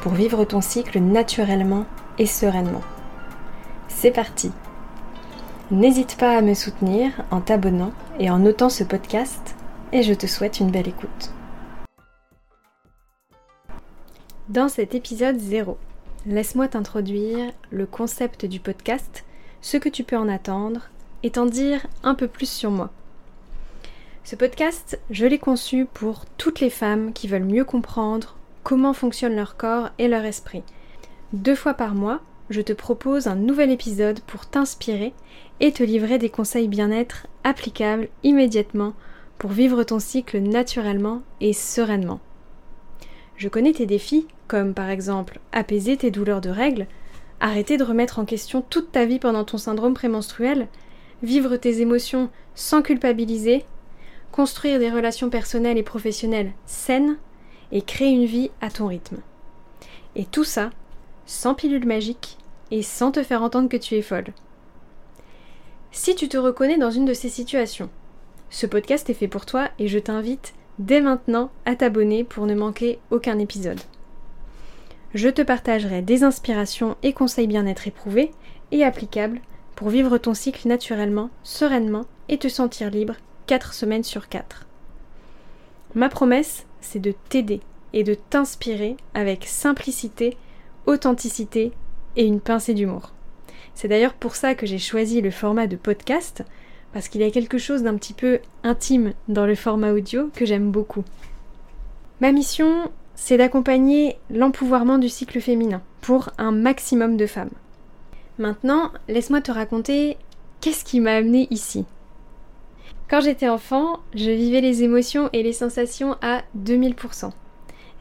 pour vivre ton cycle naturellement et sereinement. C'est parti N'hésite pas à me soutenir en t'abonnant et en notant ce podcast et je te souhaite une belle écoute. Dans cet épisode 0, laisse-moi t'introduire le concept du podcast, ce que tu peux en attendre et t'en dire un peu plus sur moi. Ce podcast, je l'ai conçu pour toutes les femmes qui veulent mieux comprendre comment fonctionne leur corps et leur esprit. Deux fois par mois, je te propose un nouvel épisode pour t'inspirer et te livrer des conseils bien-être applicables immédiatement pour vivre ton cycle naturellement et sereinement. Je connais tes défis, comme par exemple apaiser tes douleurs de règles, arrêter de remettre en question toute ta vie pendant ton syndrome prémenstruel, vivre tes émotions sans culpabiliser, construire des relations personnelles et professionnelles saines et créer une vie à ton rythme. Et tout ça sans pilule magique et sans te faire entendre que tu es folle. Si tu te reconnais dans une de ces situations, ce podcast est fait pour toi et je t'invite dès maintenant à t'abonner pour ne manquer aucun épisode. Je te partagerai des inspirations et conseils bien-être éprouvés et applicables pour vivre ton cycle naturellement, sereinement et te sentir libre 4 semaines sur 4. Ma promesse, c'est de t'aider et de t'inspirer avec simplicité, authenticité et une pincée d'humour. C'est d'ailleurs pour ça que j'ai choisi le format de podcast, parce qu'il y a quelque chose d'un petit peu intime dans le format audio que j'aime beaucoup. Ma mission, c'est d'accompagner l'empouvoirment du cycle féminin pour un maximum de femmes. Maintenant, laisse-moi te raconter qu'est-ce qui m'a amené ici. Quand j'étais enfant, je vivais les émotions et les sensations à 2000%.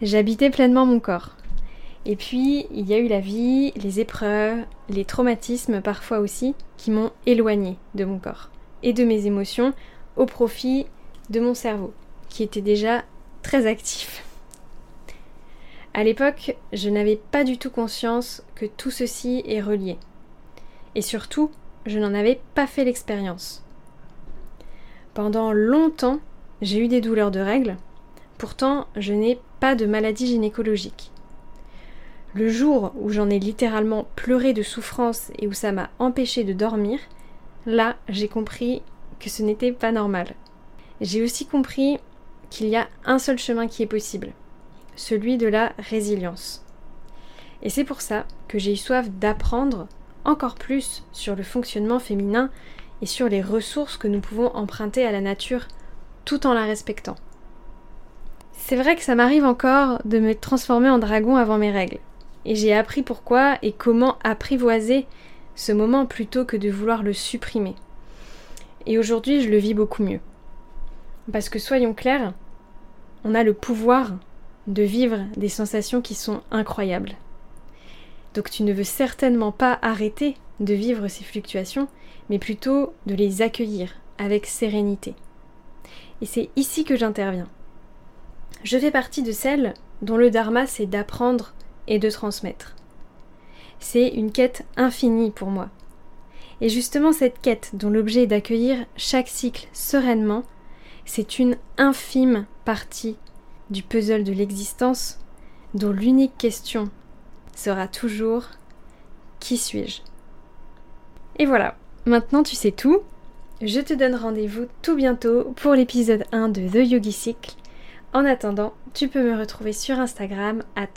J'habitais pleinement mon corps. Et puis, il y a eu la vie, les épreuves, les traumatismes parfois aussi, qui m'ont éloigné de mon corps et de mes émotions au profit de mon cerveau, qui était déjà très actif. À l'époque, je n'avais pas du tout conscience que tout ceci est relié. Et surtout, je n'en avais pas fait l'expérience. Pendant longtemps, j'ai eu des douleurs de règles. Pourtant, je n'ai pas de maladie gynécologique. Le jour où j'en ai littéralement pleuré de souffrance et où ça m'a empêché de dormir, là, j'ai compris que ce n'était pas normal. J'ai aussi compris qu'il y a un seul chemin qui est possible, celui de la résilience. Et c'est pour ça que j'ai eu soif d'apprendre encore plus sur le fonctionnement féminin et sur les ressources que nous pouvons emprunter à la nature tout en la respectant. C'est vrai que ça m'arrive encore de me transformer en dragon avant mes règles. Et j'ai appris pourquoi et comment apprivoiser ce moment plutôt que de vouloir le supprimer. Et aujourd'hui, je le vis beaucoup mieux. Parce que soyons clairs, on a le pouvoir de vivre des sensations qui sont incroyables. Donc tu ne veux certainement pas arrêter de vivre ces fluctuations, mais plutôt de les accueillir avec sérénité. Et c'est ici que j'interviens. Je fais partie de celles dont le dharma c'est d'apprendre et de transmettre. C'est une quête infinie pour moi. Et justement cette quête dont l'objet est d'accueillir chaque cycle sereinement, c'est une infime partie du puzzle de l'existence dont l'unique question sera toujours qui suis-je? Et voilà, maintenant tu sais tout. Je te donne rendez-vous tout bientôt pour l'épisode 1 de The Yogi Cycle. En attendant, tu peux me retrouver sur Instagram at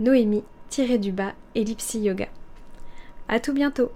noémie-du-bas ellipsi yoga. À tout bientôt